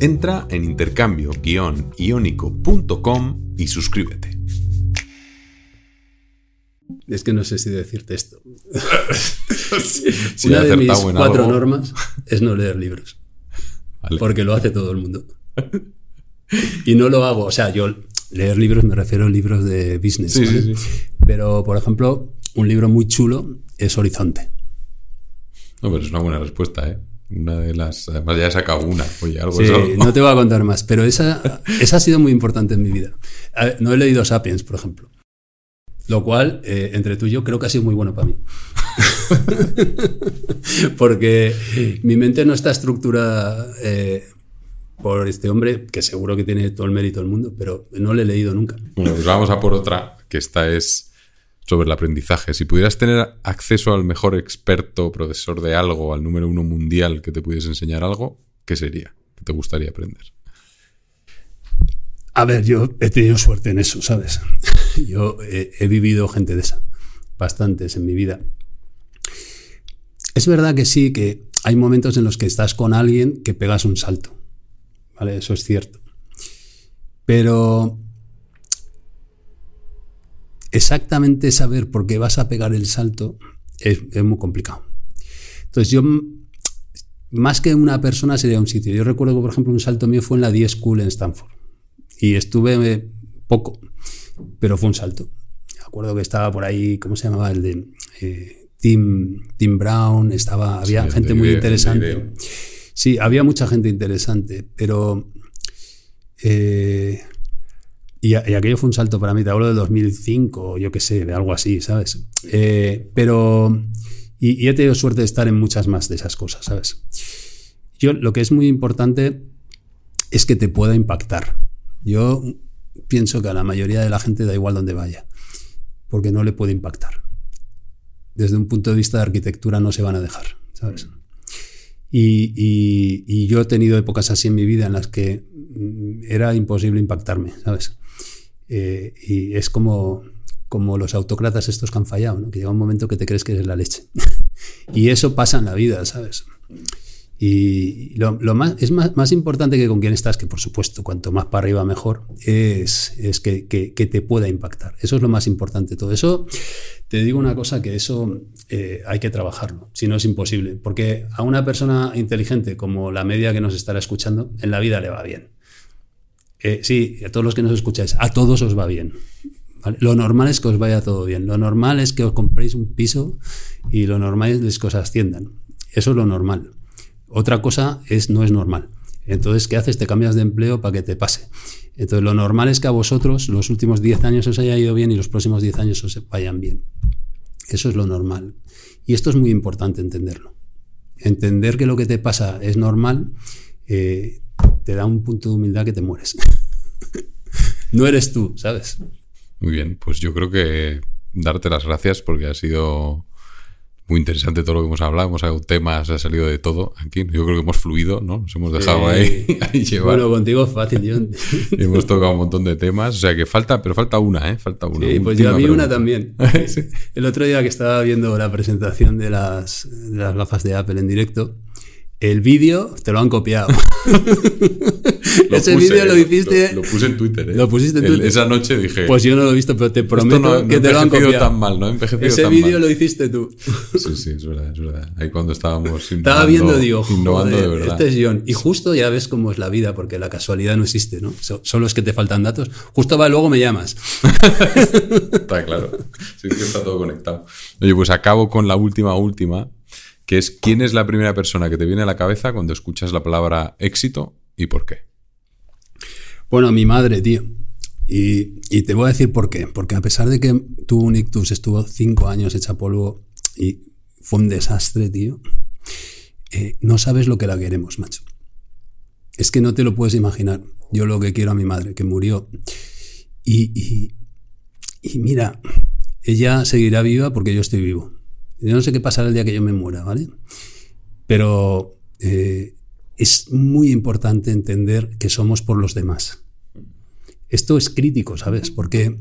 Entra en intercambio-iónico.com y suscríbete. Es que no sé si decirte esto. *laughs* *laughs* Una de mis cuatro normas es no leer libros. Porque lo hace todo el mundo. Y no lo hago. O sea, yo leer libros me refiero a libros de business. Pero, por ejemplo, un libro muy chulo es Horizonte. No, pero es una buena respuesta, ¿eh? Una de las. Además, ya he sacado una. Oye, algo Sí, no te voy a contar *laughs* más, pero esa, esa ha sido muy importante en mi vida. No he leído Sapiens, por ejemplo. Lo cual, eh, entre tú y yo, creo que ha sido muy bueno para mí. *laughs* Porque mi mente no está estructurada eh, por este hombre, que seguro que tiene todo el mérito del mundo, pero no le he leído nunca. Bueno, pues vamos a por otra, que esta es sobre el aprendizaje. Si pudieras tener acceso al mejor experto, profesor de algo, al número uno mundial que te pudiese enseñar algo, ¿qué sería? ¿Qué te gustaría aprender? A ver, yo he tenido suerte en eso, ¿sabes? *laughs* Yo he, vivido gente de esa, bastantes en mi vida. Es verdad que sí, que hay momentos en los que estás con alguien que pegas un salto, ¿vale? Eso es cierto. Pero exactamente saber por qué vas a pegar el salto es, muy complicado. Entonces yo más que una persona sería un sitio. Yo recuerdo que, por ejemplo, un salto mío fue en la 10 School en Stanford. Y estuve poco, pero fue un salto. Me acuerdo que estaba por ahí, ¿cómo se llamaba? El de eh, Tim, Tim Brown, estaba, había gente muy interesante. Sí, había mucha gente interesante, pero... Eh, y, aquello fue un salto para mí, te hablo de 2005, yo qué sé, de algo así, ¿sabes? Eh, pero... Y, y, he tenido suerte de estar en muchas más de esas cosas, ¿sabes? Yo lo que es muy importante es que te pueda impactar. Yo pienso que a la mayoría de la gente da igual donde vaya, porque no le puede impactar. Desde un punto de vista de arquitectura no se van a dejar, ¿sabes? Y, yo he tenido épocas así en mi vida en las que mm, era imposible impactarme, ¿sabes? Eh, y es como, como los autócratas estos que han fallado, que llega un momento que te crees que eres la leche. *laughs* y eso pasa en la vida, ¿sabes? Y lo, más, es más, más, importante que con quién estás, que por supuesto, cuanto más para arriba mejor, es, es que, que, te pueda impactar. Eso es lo más importante. Todo eso, te digo una cosa, que eso eh, hay que trabajarlo, si no es imposible. Porque a una persona inteligente como la media que nos estará escuchando, en la vida le va bien. Eh, sí, a todos los que nos escucháis, a todos os va bien. Lo normal es que os vaya todo bien. Lo normal es que os compréis un piso y lo normal es que os asciendan. Eso es lo normal. Otra cosa es no es normal. Entonces, ¿qué haces? Te cambias de empleo para que te pase. Entonces, lo normal es que a vosotros los últimos 10 años os haya ido bien y los próximos 10 años os vayan bien. Eso es lo normal. Y esto es muy importante entenderlo. Entender que lo que te pasa es normal eh, te da un punto de humildad que te mueres. *laughs* no eres tú, ¿sabes? Muy bien, pues yo creo que darte las gracias porque ha sido muy interesante todo lo que hemos hablado, hemos hablado temas, ha salido de todo aquí. Yo creo que hemos fluido, ¿no? Nos hemos dejado *laughs* ahí, llevar. Bueno, contigo es fácil, John. *laughs* hemos tocado un montón de temas, o sea que falta, pero falta una, ¿eh? Falta una. Sí, pues yo a mí una también. *laughs* El otro día que estaba viendo la presentación de las, de las gafas de Apple en directo, el vídeo te lo han copiado. Ese vídeo lo hiciste. Lo, puse en Twitter, ¿eh? Lo pusiste en Twitter. esa noche dije. Pues yo no lo he visto, pero te prometo que te lo han copiado. tan mal, no envejecido Ese vídeo lo hiciste tú. Sí, sí, es verdad, es verdad. Ahí cuando estábamos *laughs* Estaba viendo, digo, innovando de verdad. Este es John. Y justo ya ves cómo es la vida, porque la casualidad no existe, ¿no? Solo es que te faltan datos. Justo va, luego me llamas. *laughs* está claro. Sí, que está todo conectado. Oye, pues acabo con la última, última que es quién es la primera persona que te viene a la cabeza cuando escuchas la palabra éxito y por qué. Bueno, mi madre, tío. Y, te voy a decir por qué. Porque a pesar de que tuvo un ictus, estuvo cinco años hecha polvo y fue un desastre, tío, eh, no sabes lo que la queremos, macho. Es que no te lo puedes imaginar. Yo lo que quiero a mi madre, que murió. Y, y, mira, ella seguirá viva porque yo estoy vivo. Yo no sé qué pasará el día que yo me muera, ¿vale? Pero eh, es muy importante entender que somos por los demás. Esto es crítico, ¿sabes? Porque,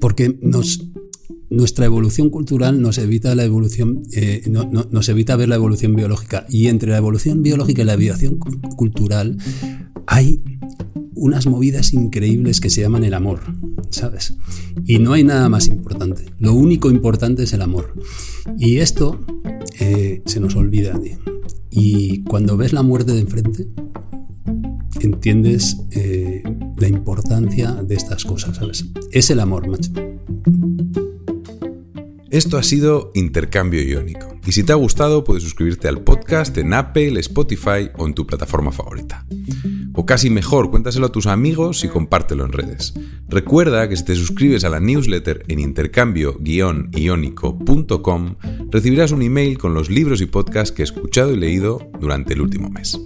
porque nos, nuestra evolución cultural nos evita la evolución, eh, nos evita ver la evolución biológica. Y entre la evolución biológica y la evolución cultural hay unas movidas increíbles que se llaman el amor, ¿sabes? Y no hay nada más importante. Lo único importante es el amor. Y esto eh, se nos olvida. Y cuando ves la muerte de enfrente, entiendes eh, la importancia de estas cosas, ¿sabes? Es el amor, macho. Esto ha sido Intercambio Iónico. Y si te ha gustado, puedes suscribirte al podcast en Apple, Spotify o en tu plataforma favorita. O casi mejor, cuéntaselo a tus amigos y compártelo en redes. Recuerda que si te suscribes a la newsletter en intercambio-iónico.com, recibirás un email con los libros y podcasts que he escuchado y leído durante el último mes.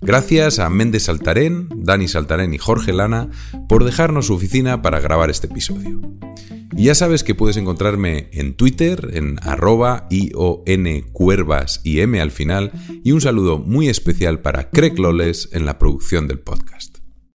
Gracias a Méndez Saltarén, Dani Saltarén y Jorge Lana por dejarnos su oficina para grabar este episodio. Y ya sabes que puedes encontrarme en Twitter, en arroba cuervas y m al final, y un saludo muy especial para Craig Loles en la producción del podcast.